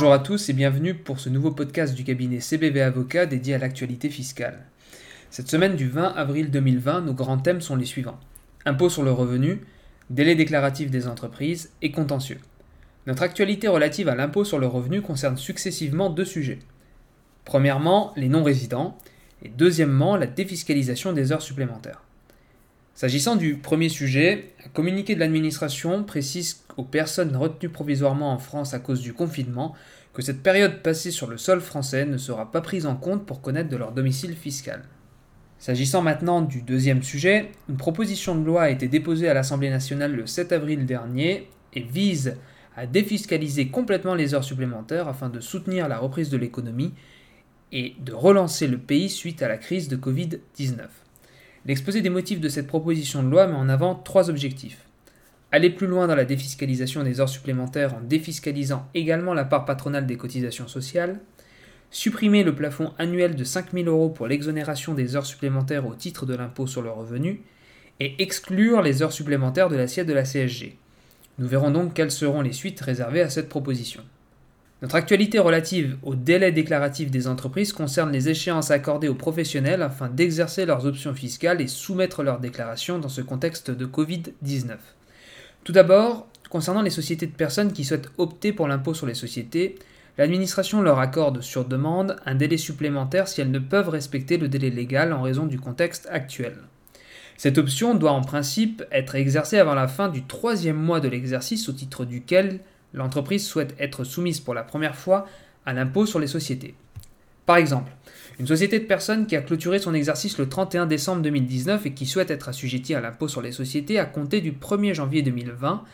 Bonjour à tous et bienvenue pour ce nouveau podcast du cabinet CBV Avocat dédié à l'actualité fiscale. Cette semaine du 20 avril 2020, nos grands thèmes sont les suivants. Impôt sur le revenu, délai déclaratif des entreprises et contentieux. Notre actualité relative à l'impôt sur le revenu concerne successivement deux sujets. Premièrement, les non-résidents et deuxièmement, la défiscalisation des heures supplémentaires. S'agissant du premier sujet, un communiqué de l'administration précise aux personnes retenues provisoirement en France à cause du confinement que cette période passée sur le sol français ne sera pas prise en compte pour connaître de leur domicile fiscal. S'agissant maintenant du deuxième sujet, une proposition de loi a été déposée à l'Assemblée nationale le 7 avril dernier et vise à défiscaliser complètement les heures supplémentaires afin de soutenir la reprise de l'économie et de relancer le pays suite à la crise de Covid-19. L'exposé des motifs de cette proposition de loi met en avant trois objectifs. Aller plus loin dans la défiscalisation des heures supplémentaires en défiscalisant également la part patronale des cotisations sociales, supprimer le plafond annuel de 5 000 euros pour l'exonération des heures supplémentaires au titre de l'impôt sur le revenu, et exclure les heures supplémentaires de l'assiette de la CSG. Nous verrons donc quelles seront les suites réservées à cette proposition. Notre actualité relative au délai déclaratif des entreprises concerne les échéances accordées aux professionnels afin d'exercer leurs options fiscales et soumettre leurs déclarations dans ce contexte de Covid-19. Tout d'abord, concernant les sociétés de personnes qui souhaitent opter pour l'impôt sur les sociétés, l'administration leur accorde sur demande un délai supplémentaire si elles ne peuvent respecter le délai légal en raison du contexte actuel. Cette option doit en principe être exercée avant la fin du troisième mois de l'exercice au titre duquel l'entreprise souhaite être soumise pour la première fois à l'impôt sur les sociétés. Par exemple, une société de personnes qui a clôturé son exercice le 31 décembre 2019 et qui souhaite être assujettie à l'impôt sur les sociétés à compter du 1er janvier 2020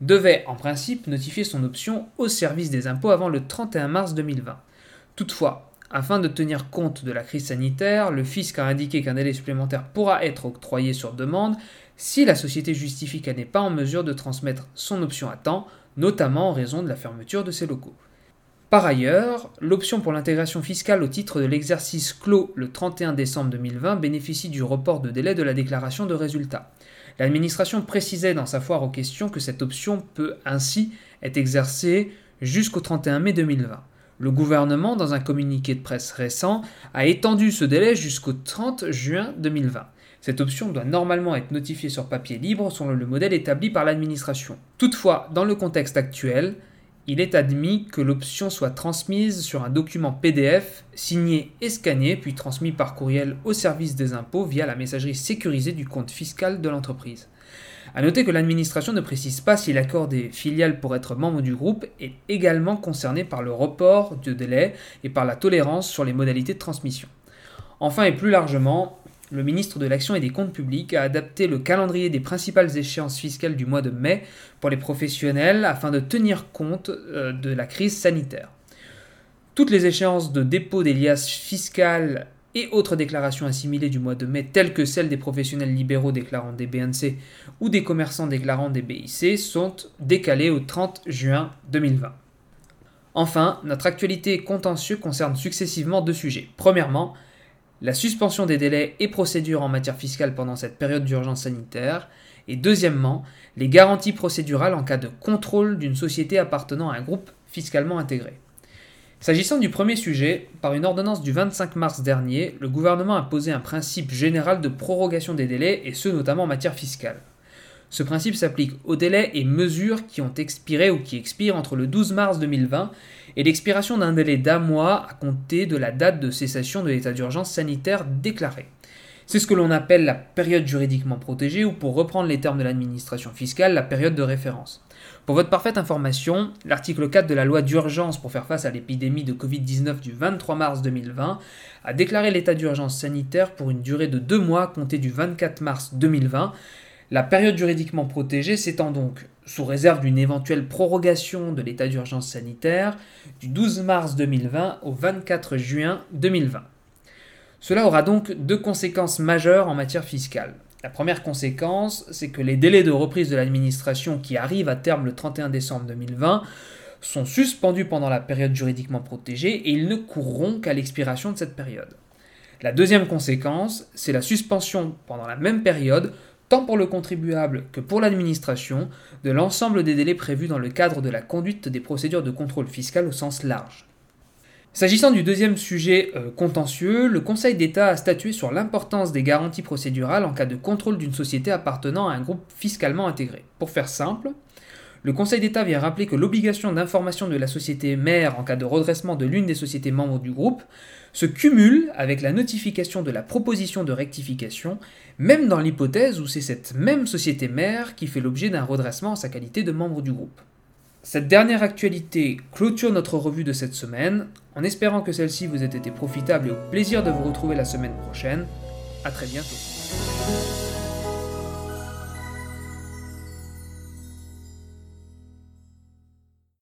devait en principe notifier son option au service des impôts avant le 31 mars 2020. Toutefois, afin de tenir compte de la crise sanitaire, le fisc a indiqué qu'un délai supplémentaire pourra être octroyé sur demande si la société justifie qu'elle n'est pas en mesure de transmettre son option à temps, notamment en raison de la fermeture de ses locaux. Par ailleurs, l'option pour l'intégration fiscale au titre de l'exercice clos le 31 décembre 2020 bénéficie du report de délai de la déclaration de résultats. L'administration précisait dans sa foire aux questions que cette option peut ainsi être exercée jusqu'au 31 mai 2020. Le gouvernement, dans un communiqué de presse récent, a étendu ce délai jusqu'au 30 juin 2020. Cette option doit normalement être notifiée sur papier libre selon le modèle établi par l'administration. Toutefois, dans le contexte actuel, il est admis que l'option soit transmise sur un document PDF signé et scanné, puis transmis par courriel au service des impôts via la messagerie sécurisée du compte fiscal de l'entreprise. A noter que l'administration ne précise pas si l'accord des filiales pour être membre du groupe est également concerné par le report de délai et par la tolérance sur les modalités de transmission. Enfin et plus largement, le ministre de l'Action et des Comptes publics a adapté le calendrier des principales échéances fiscales du mois de mai pour les professionnels afin de tenir compte euh, de la crise sanitaire. Toutes les échéances de dépôt des liasses fiscales et autres déclarations assimilées du mois de mai, telles que celles des professionnels libéraux déclarant des BNC ou des commerçants déclarant des BIC, sont décalées au 30 juin 2020. Enfin, notre actualité contentieux concerne successivement deux sujets. Premièrement, la suspension des délais et procédures en matière fiscale pendant cette période d'urgence sanitaire, et deuxièmement, les garanties procédurales en cas de contrôle d'une société appartenant à un groupe fiscalement intégré. S'agissant du premier sujet, par une ordonnance du 25 mars dernier, le gouvernement a posé un principe général de prorogation des délais, et ce notamment en matière fiscale. Ce principe s'applique aux délais et mesures qui ont expiré ou qui expirent entre le 12 mars 2020 et l'expiration d'un délai d'un mois à compter de la date de cessation de l'état d'urgence sanitaire déclaré. C'est ce que l'on appelle la période juridiquement protégée ou pour reprendre les termes de l'administration fiscale, la période de référence. Pour votre parfaite information, l'article 4 de la loi d'urgence pour faire face à l'épidémie de Covid-19 du 23 mars 2020 a déclaré l'état d'urgence sanitaire pour une durée de deux mois compté du 24 mars 2020. La période juridiquement protégée s'étend donc, sous réserve d'une éventuelle prorogation de l'état d'urgence sanitaire, du 12 mars 2020 au 24 juin 2020. Cela aura donc deux conséquences majeures en matière fiscale. La première conséquence, c'est que les délais de reprise de l'administration qui arrivent à terme le 31 décembre 2020 sont suspendus pendant la période juridiquement protégée et ils ne courront qu'à l'expiration de cette période. La deuxième conséquence, c'est la suspension pendant la même période tant pour le contribuable que pour l'administration, de l'ensemble des délais prévus dans le cadre de la conduite des procédures de contrôle fiscal au sens large. S'agissant du deuxième sujet euh, contentieux, le Conseil d'État a statué sur l'importance des garanties procédurales en cas de contrôle d'une société appartenant à un groupe fiscalement intégré. Pour faire simple, le Conseil d'État vient rappeler que l'obligation d'information de la société mère en cas de redressement de l'une des sociétés membres du groupe se cumule avec la notification de la proposition de rectification, même dans l'hypothèse où c'est cette même société mère qui fait l'objet d'un redressement en sa qualité de membre du groupe. Cette dernière actualité clôture notre revue de cette semaine, en espérant que celle-ci vous ait été profitable et au plaisir de vous retrouver la semaine prochaine. A très bientôt.